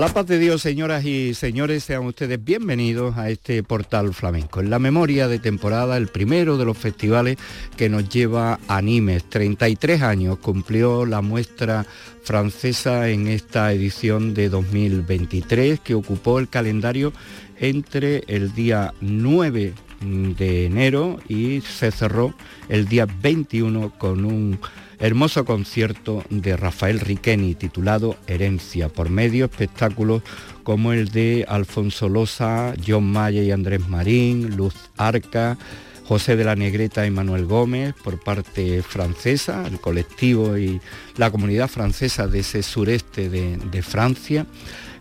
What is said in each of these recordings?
la paz de Dios, señoras y señores, sean ustedes bienvenidos a este portal flamenco. En la memoria de temporada, el primero de los festivales que nos lleva a Nimes. 33 años cumplió la muestra francesa en esta edición de 2023 que ocupó el calendario entre el día 9 de enero y se cerró el día 21 con un hermoso concierto de Rafael Riqueni titulado Herencia, por medio espectáculos como el de Alfonso Loza, John Maya y Andrés Marín, Luz Arca, José de la Negreta y Manuel Gómez por parte francesa, el colectivo y la comunidad francesa de ese sureste de, Francia.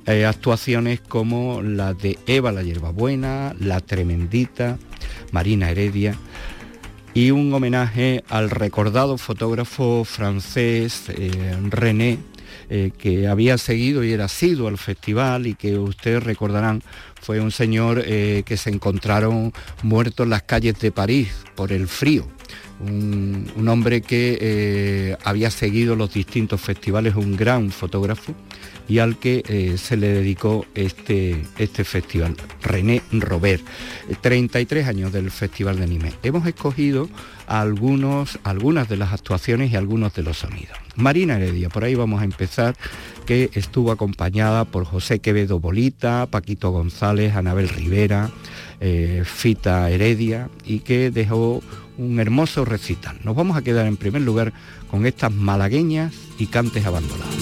Eh, actuaciones como la de Eva la Hierbabuena, La Tremendita, Marina Heredia y un homenaje al recordado fotógrafo francés eh, René, eh, que había seguido y era sido al festival y que ustedes recordarán fue un señor eh, que se encontraron muerto en las calles de París por el frío. Un, hombre que había seguido los distintos festivales, un gran fotógrafo y al que eh, se le dedicó este, este festival, René Robert. 33 años del Festival de Anime. Hemos escogido algunos, algunas de las actuaciones y algunos de los sonidos. Marina Heredia, por ahí vamos a empezar, que estuvo acompañada por José Quevedo Bolita, Paquito González, Anabel Rivera, eh, Fita Heredia y que dejó un hermoso recital. Nos vamos a quedar en primer lugar con estas malagueñas y cantes abandonados.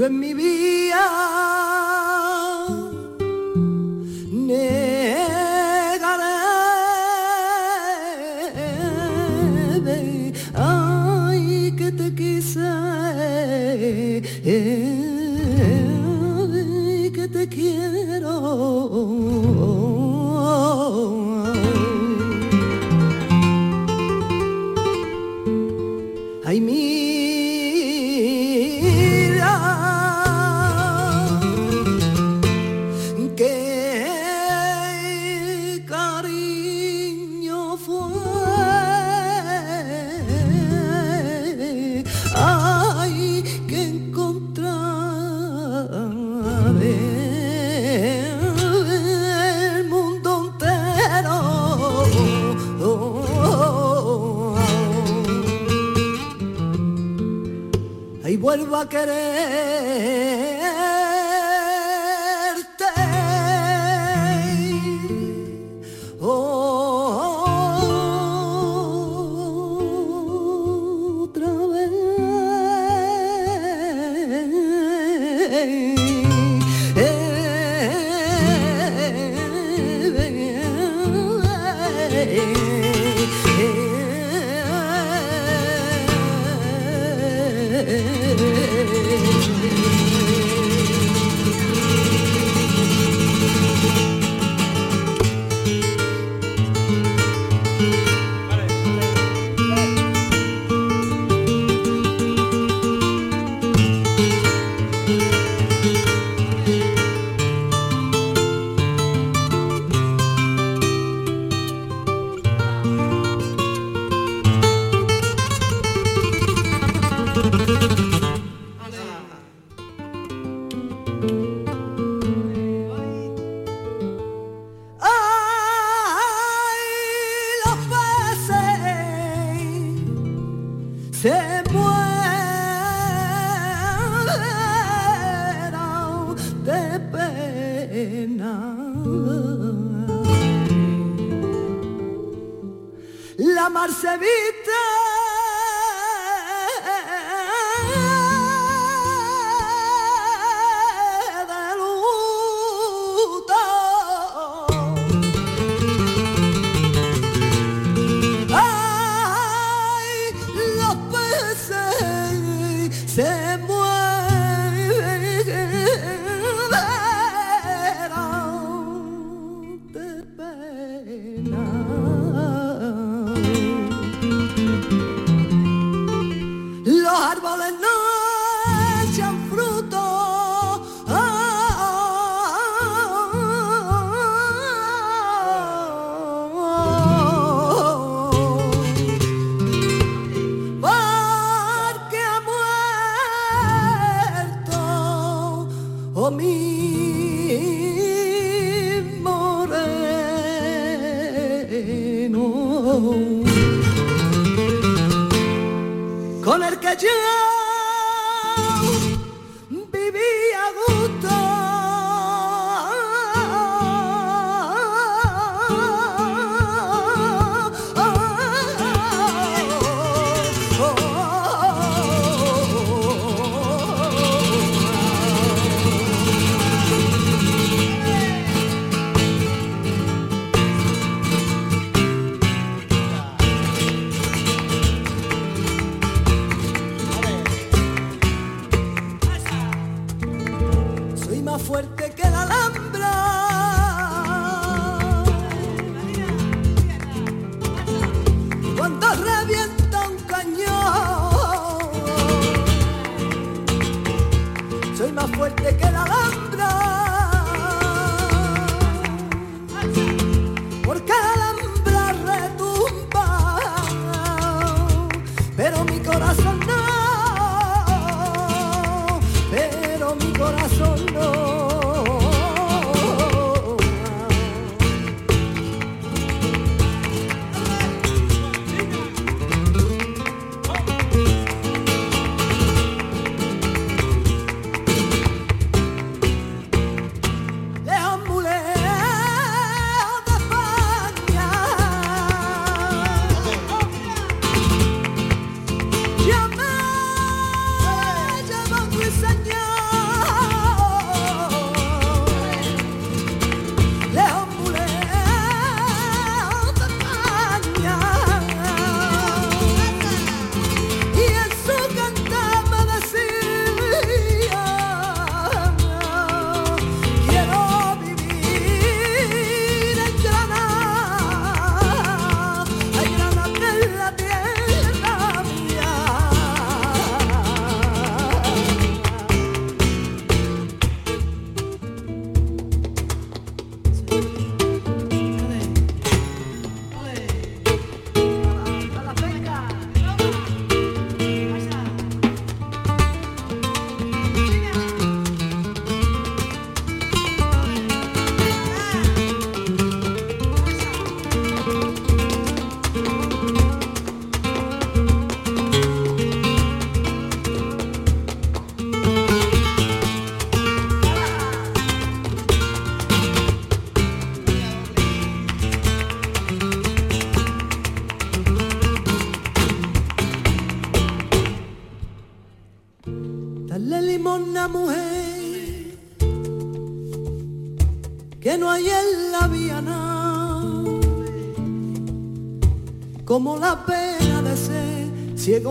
Yo en mi vida con el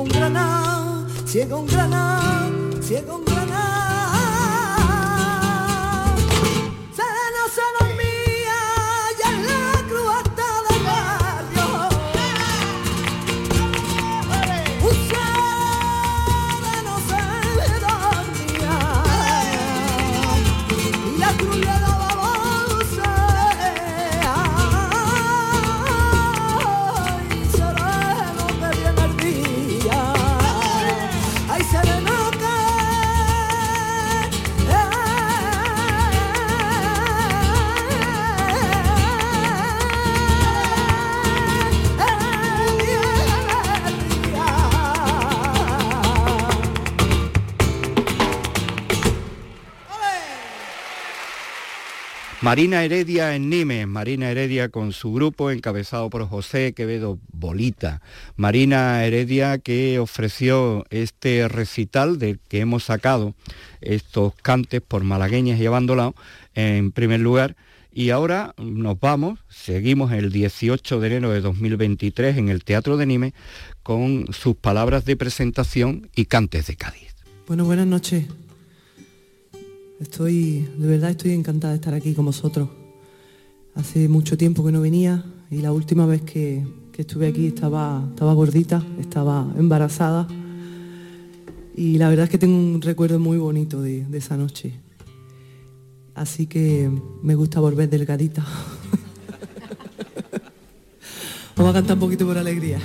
un granado, ciego un granado, Marina Heredia en Nimes, Marina Heredia con su grupo encabezado por José Quevedo Bolita. Marina Heredia que ofreció este recital del que hemos sacado estos cantes por malagueñas y abandonado en primer lugar. Y ahora nos vamos, seguimos el 18 de enero de 2023 en el Teatro de Nimes con sus palabras de presentación y cantes de Cádiz. Bueno, buenas noches. Estoy, de verdad estoy encantada de estar aquí con vosotros. Hace mucho tiempo que no venía y la última vez que, estuve aquí estaba, estaba gordita, estaba embarazada y la verdad es que tengo un recuerdo muy bonito de, de esa noche. Así que me gusta volver delgadita. Vamos a cantar un poquito por alegría.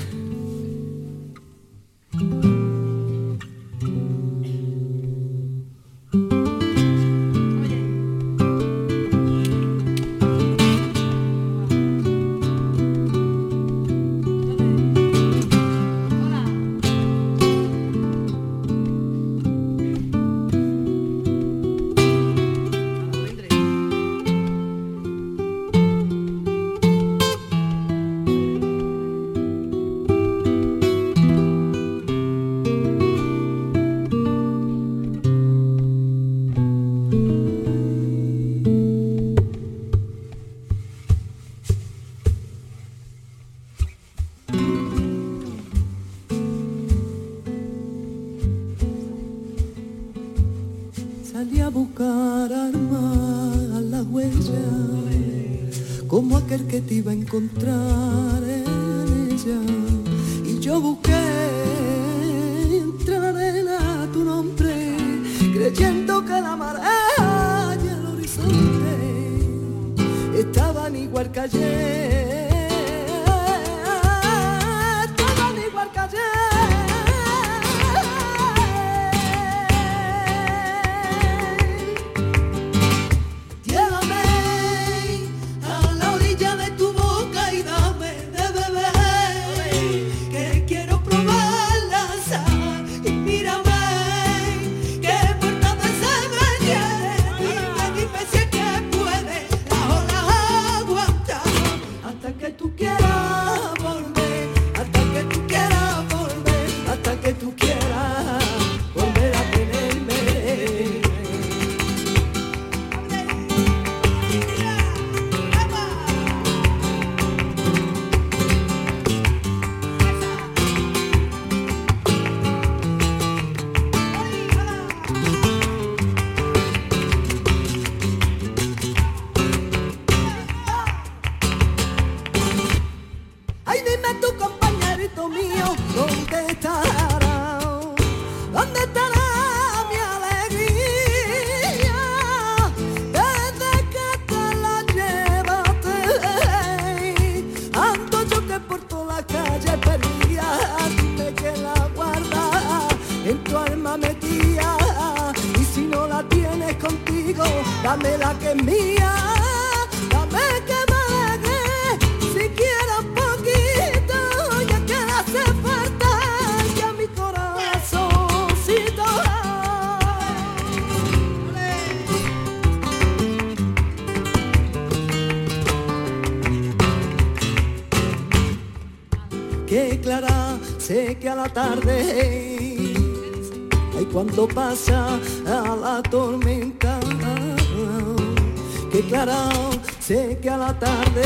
Tarde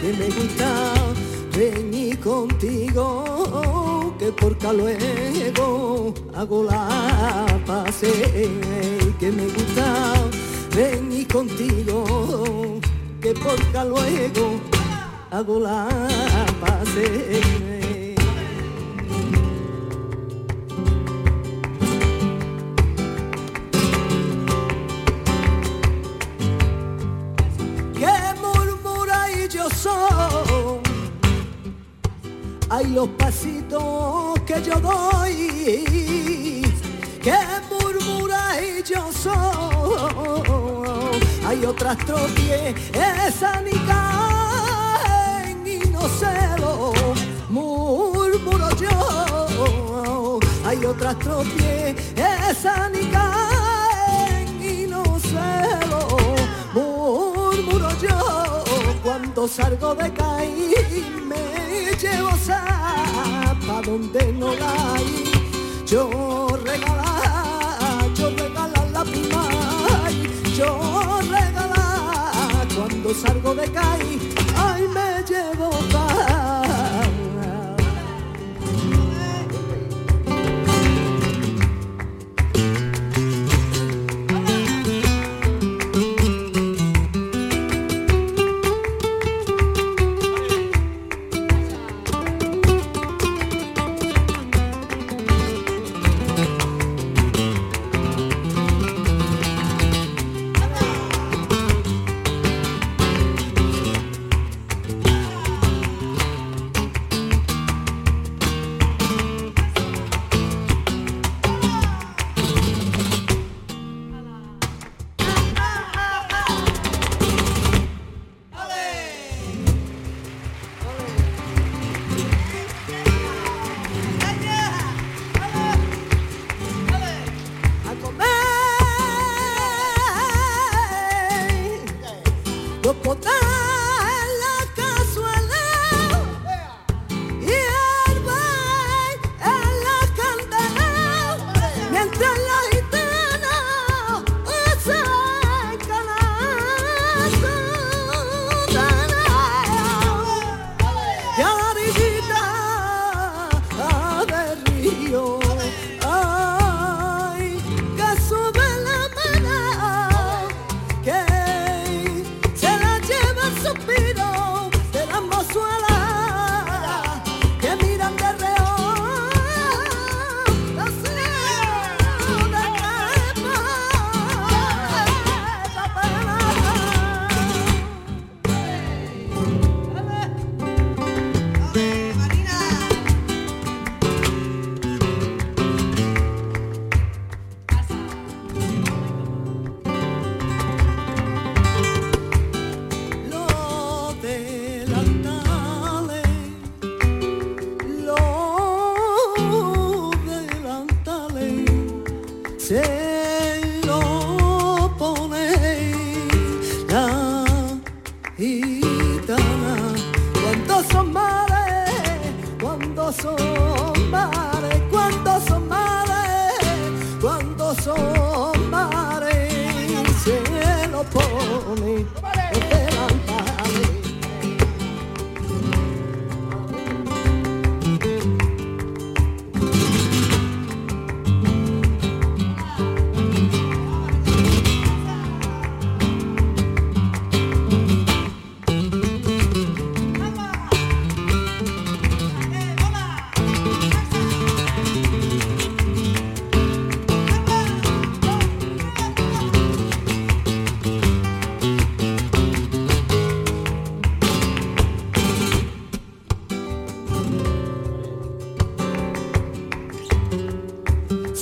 que me gusta venir contigo, que porca luego hago la pase, que me gusta venir contigo, que porca luego hago la pase. arrastro pie, esa ni caen y no se lo murmuro yo. Hay otras tropié, esa ni caen y no cedo, murmuro yo. Cuando salgo de caer me llevo para donde no la hay, yo salgo de caí, ay me llevo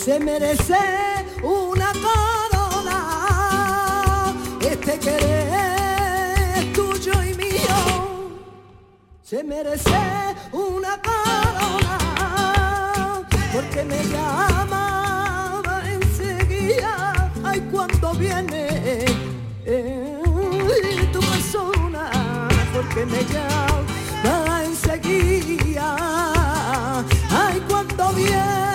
se merece una corona. Este querer tuyo y mío se merece una corona porque me llama enseguida. Ay, cuando viene eh, tu persona porque me llama enseguida. Ay, cuando viene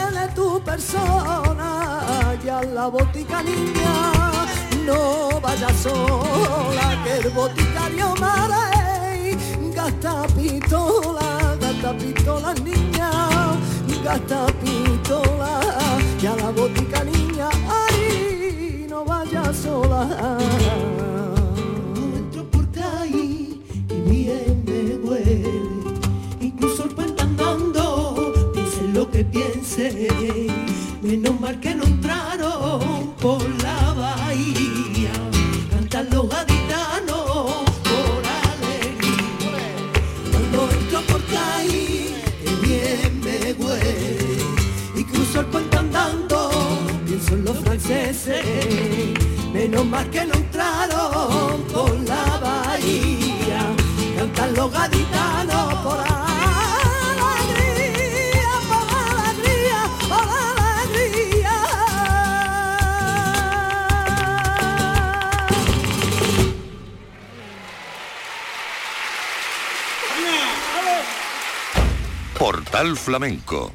persona y a la botica niña no vaya sola que el boticario mare gasta pistola gasta pistola niña gasta pistola y a la botica niña ay no vaya sola. Entro por ahí y bien me vuelve piense, menos mal que no entraron por la bahía, cantan los gaditanos por alegría. Cuando entro por caí, que bien me huele, y cruzo el puente andando, pienso en los franceses, menos mal que no entraron. Portal Flamenco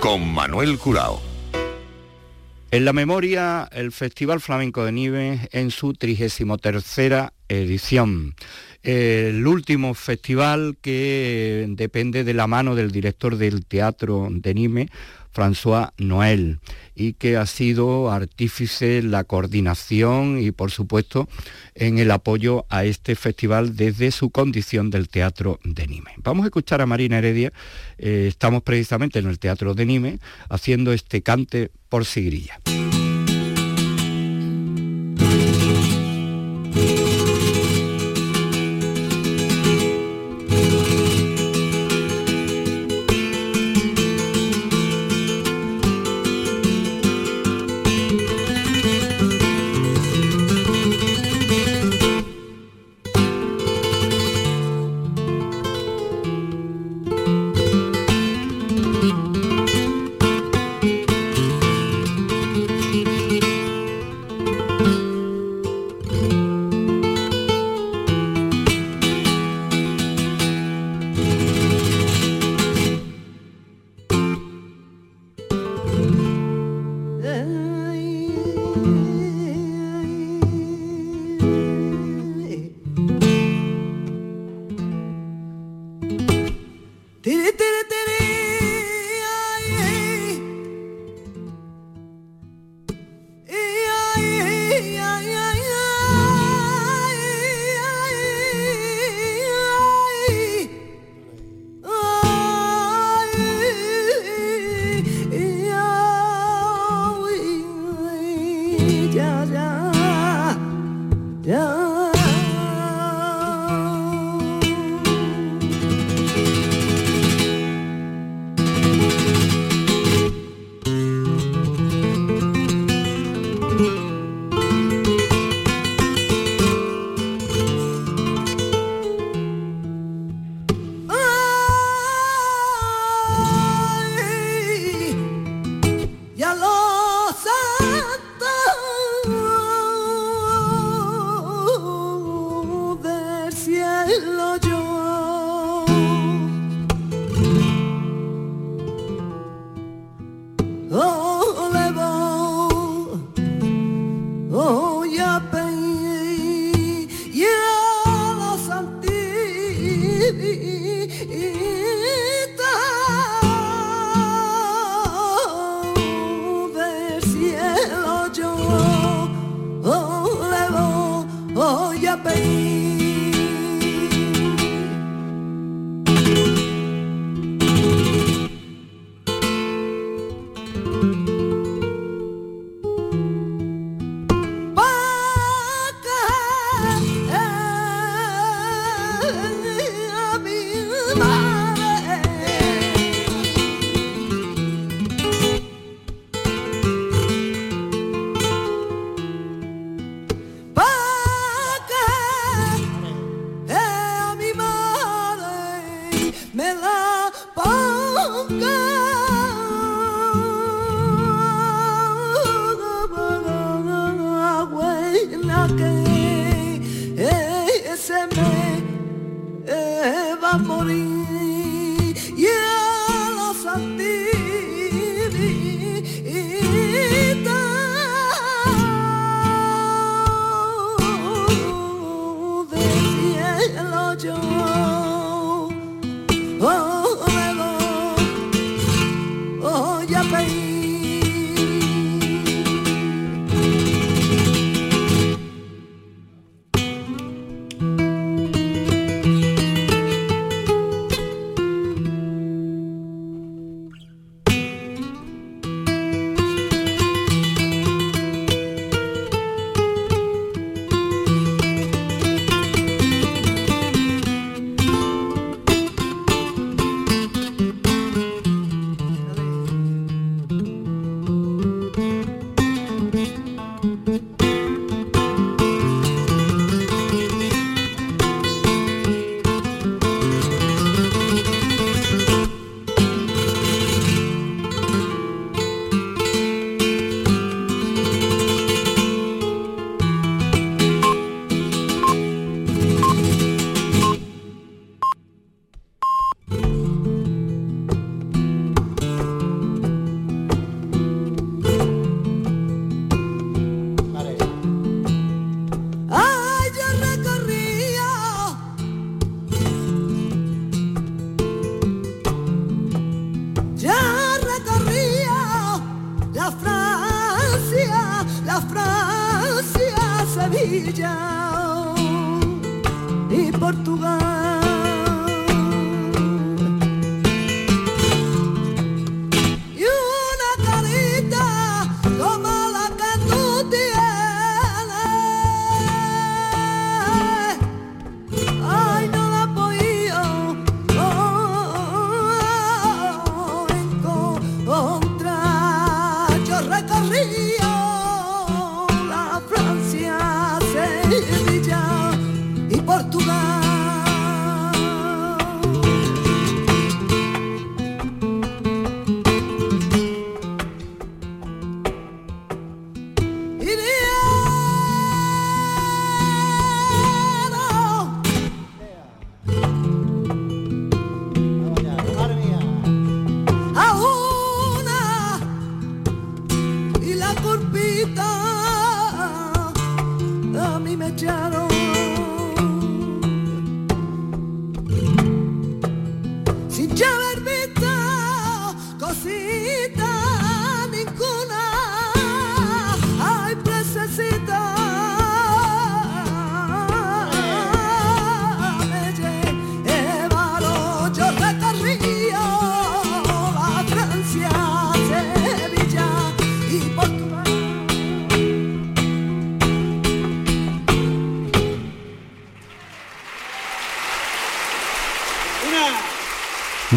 con Manuel Curao. En la memoria, el Festival Flamenco de Nives en su 33 edición. El último festival que depende de la mano del director del Teatro de Nimes, François Noël y que ha sido artífice en la coordinación y por supuesto en el apoyo a este festival desde su condición del Teatro de Nime. Vamos a escuchar a Marina Heredia, eh, estamos precisamente en el Teatro de Nime haciendo este cante por Sigrilla.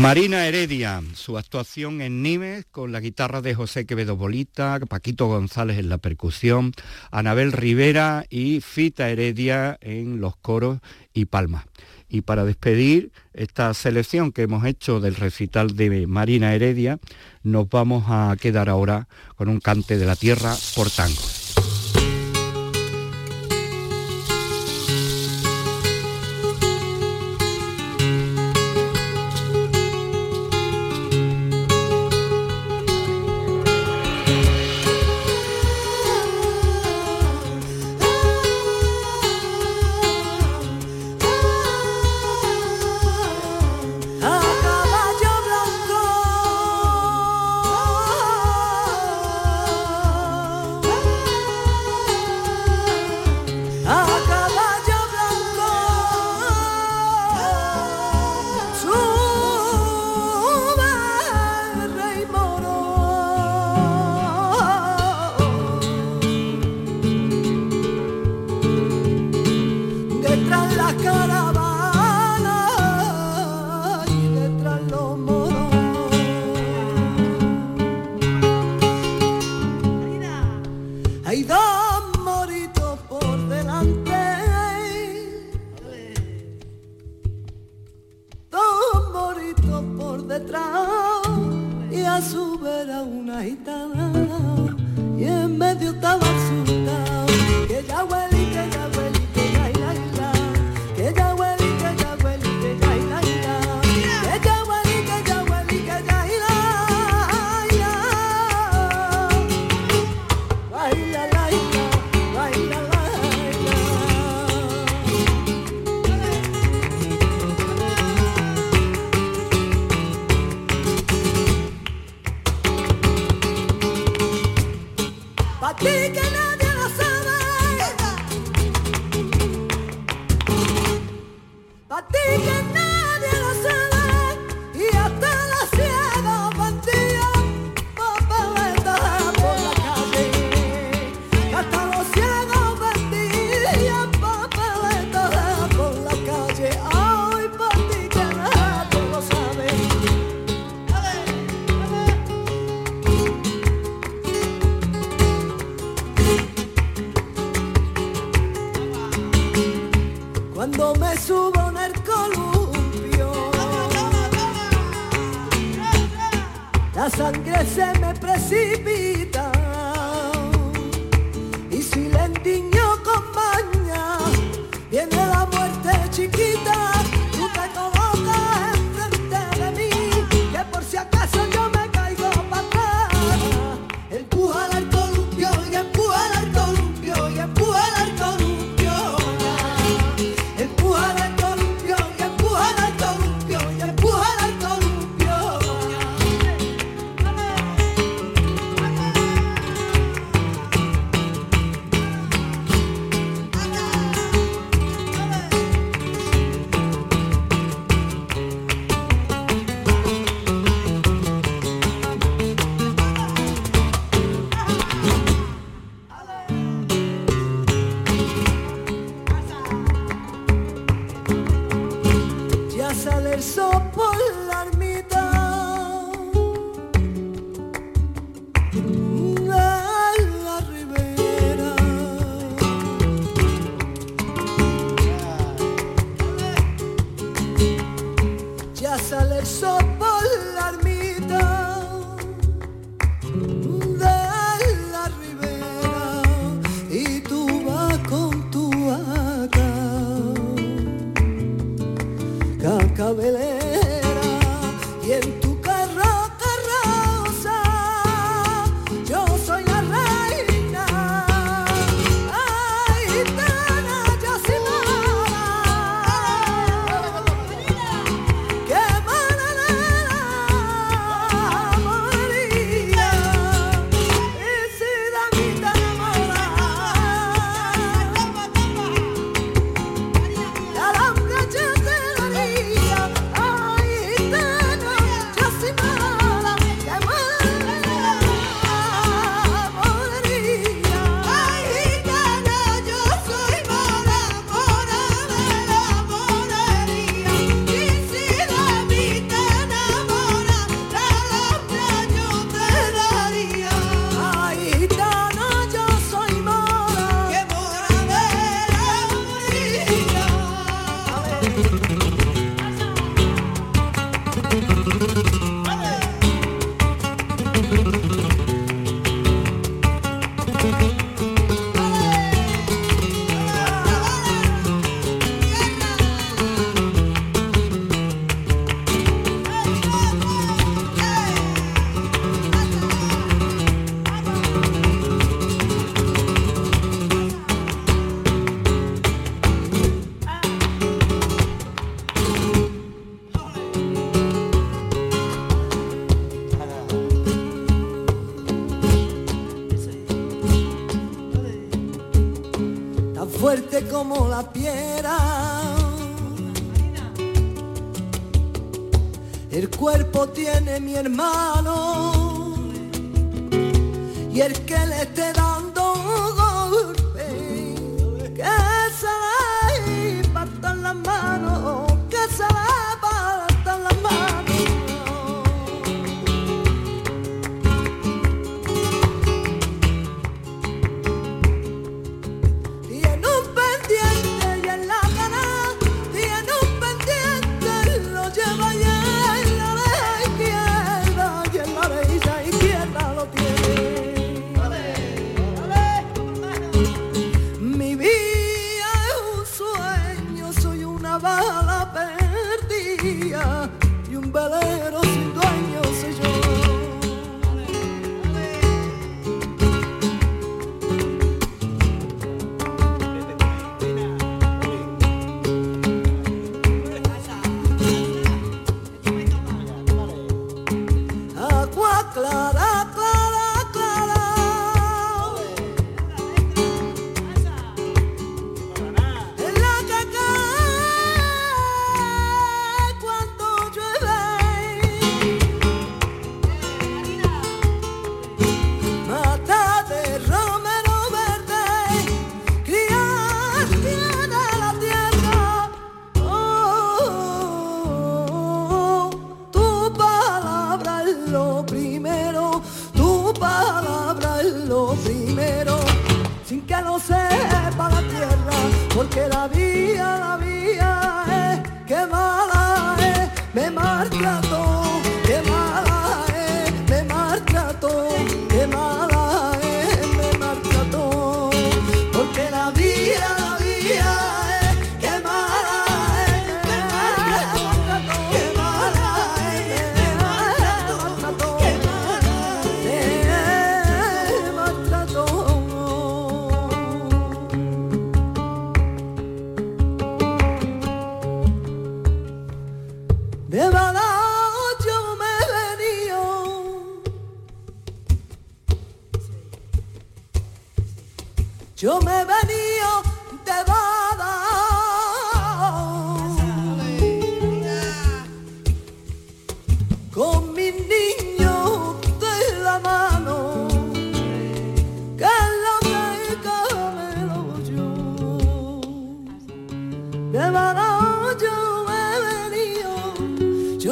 Marina Heredia, su actuación en Nimes con la guitarra de José Quevedo Bolita, Paquito González en la percusión, Anabel Rivera y Fita Heredia en los coros y palmas. Y para despedir esta selección que hemos hecho del recital de Marina Heredia, nos vamos a quedar ahora con un cante de la tierra por tango.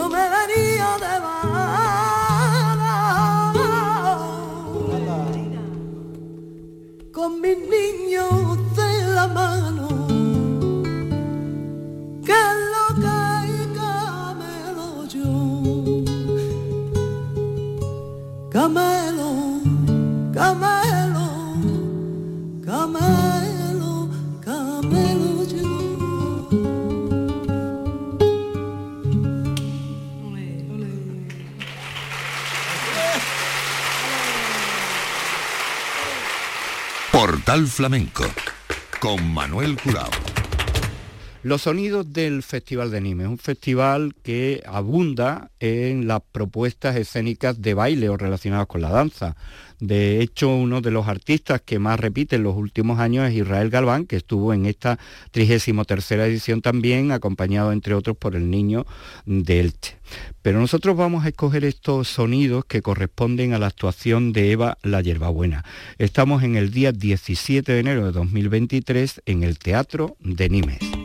me venía de mano con mis niños de la mano. Que loca y camelo yo, camelo. Portal Flamenco con Manuel Curao. Los sonidos del Festival de Nimes, un festival que abunda en las propuestas escénicas de baile o relacionadas con la danza. De hecho, uno de los artistas que más repite en los últimos años es Israel Galván, que estuvo en esta 33 edición también, acompañado entre otros por el niño de Elche. Pero nosotros vamos a escoger estos sonidos que corresponden a la actuación de Eva La Yerbabuena. Estamos en el día 17 de enero de 2023 en el Teatro de Nimes.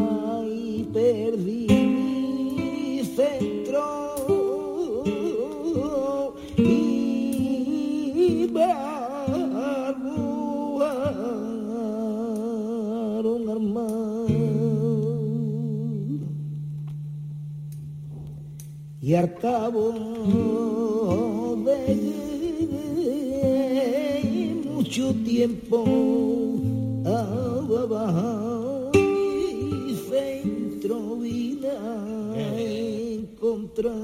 cabo de mucho tiempo abajo y centro vine a encontrar.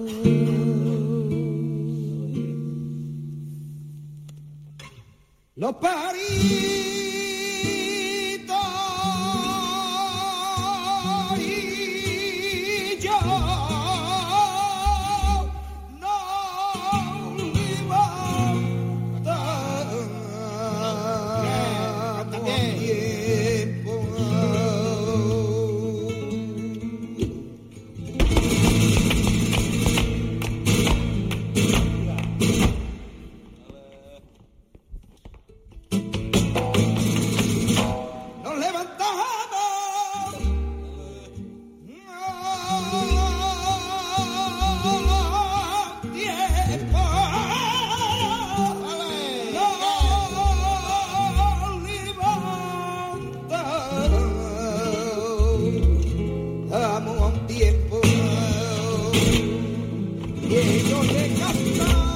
Los paris que yo le canta.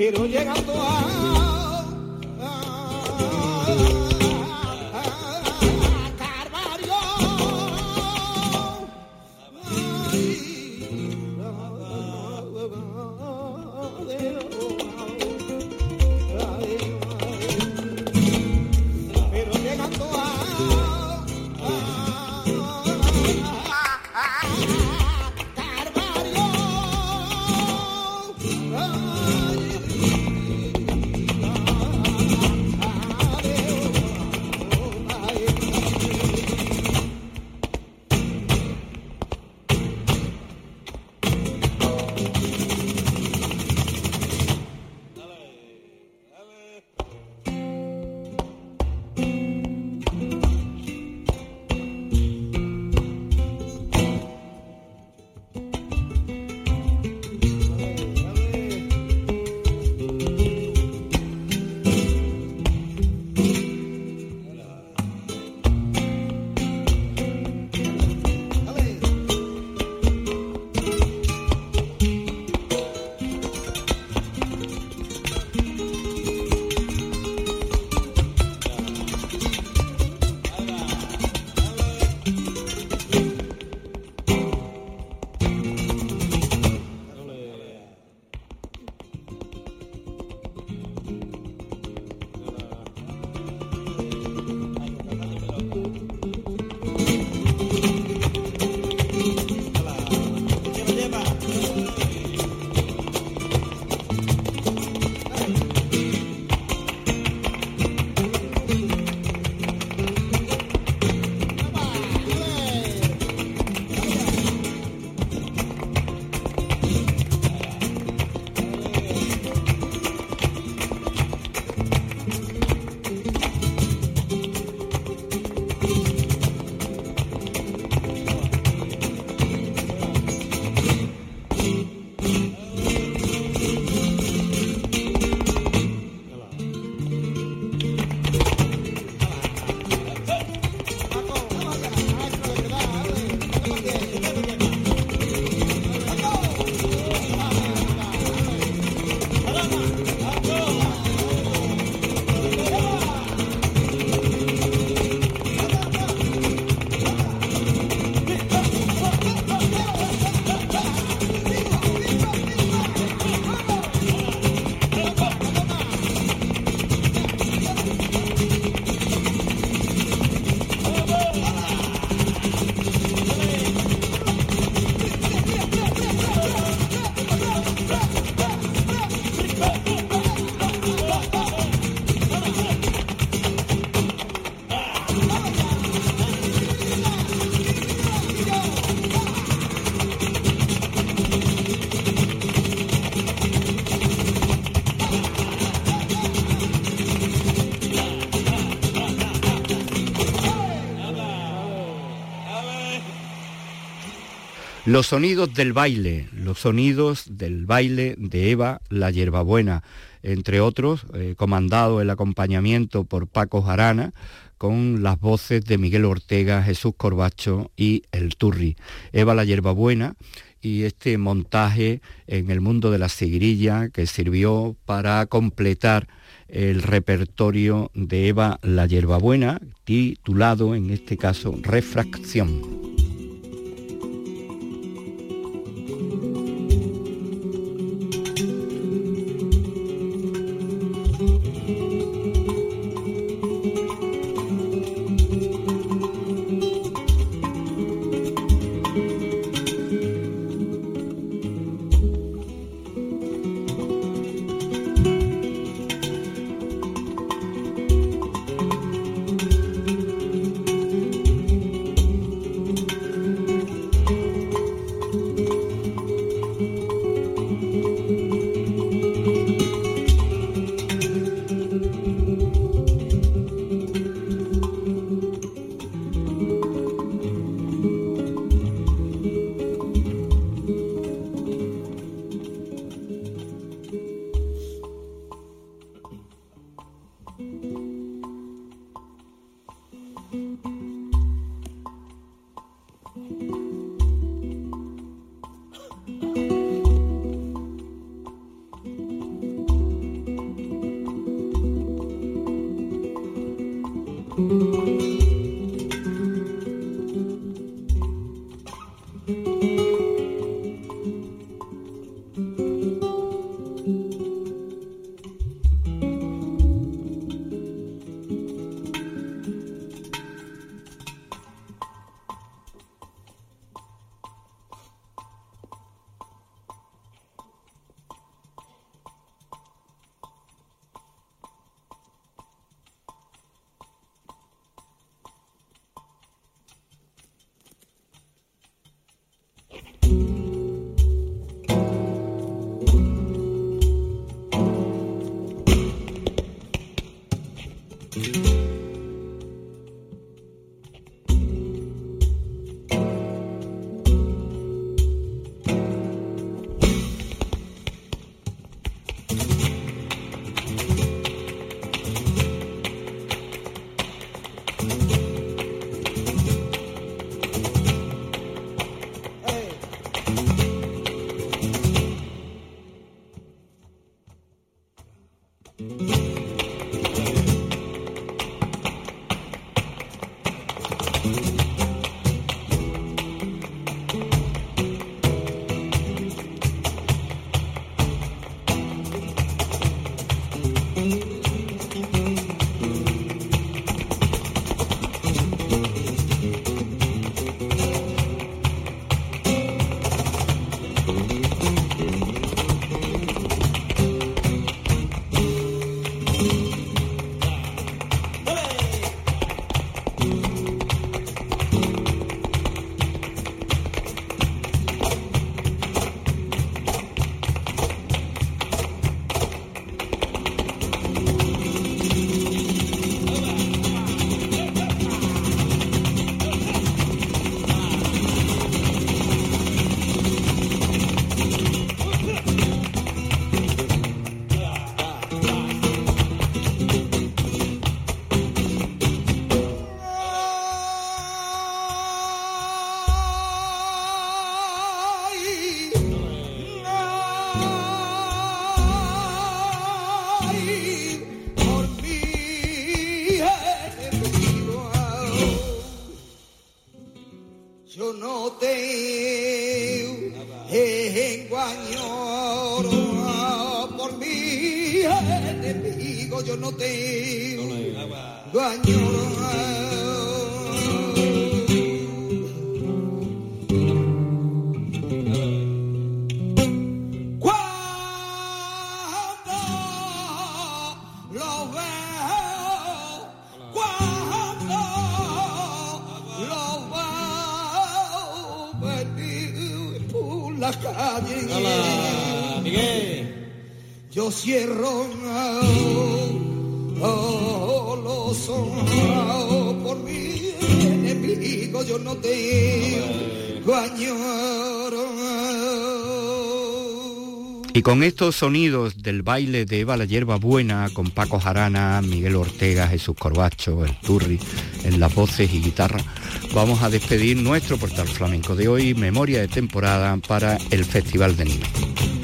Pero llegando a Los sonidos del baile, los sonidos del baile de Eva la Yerbabuena, entre otros, eh, comandado el acompañamiento por Paco Jarana, con las voces de Miguel Ortega, Jesús Corbacho y El Turri. Eva la Yerbabuena y este montaje en el mundo de la seguirilla que sirvió para completar el repertorio de Eva la Yerbabuena, titulado en este caso Refracción. Y con estos sonidos del baile de Eva la Hierba Buena, con Paco Jarana, Miguel Ortega, Jesús Corbacho, el Turri, en las voces y guitarra, vamos a despedir nuestro portal flamenco de hoy, memoria de temporada para el Festival de Nimes.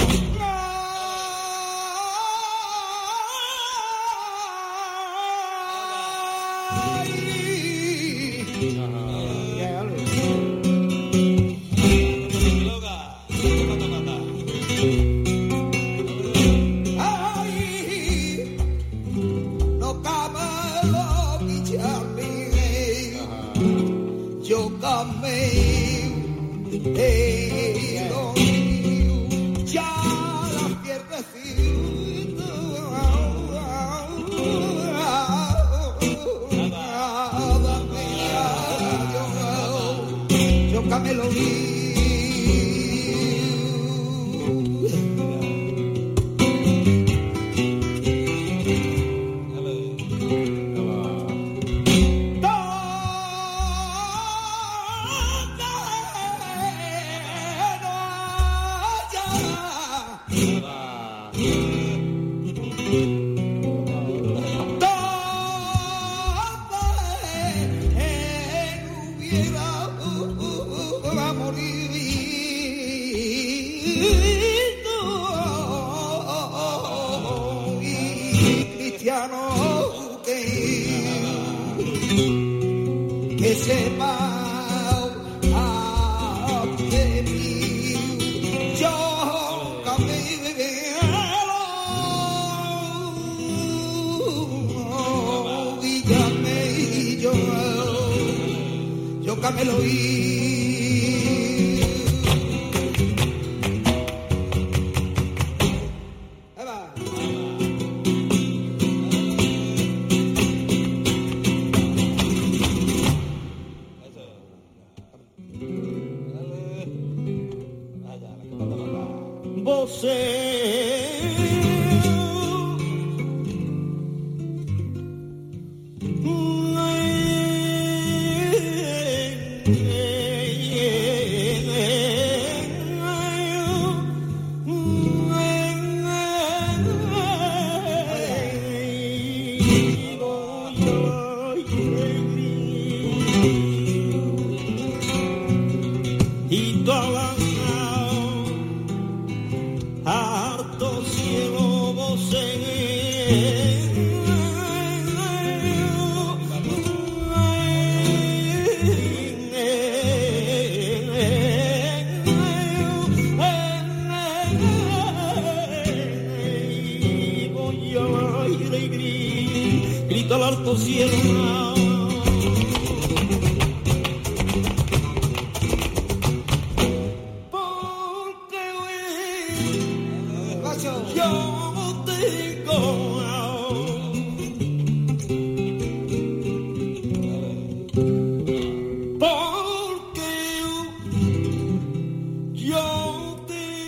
Yo camelo y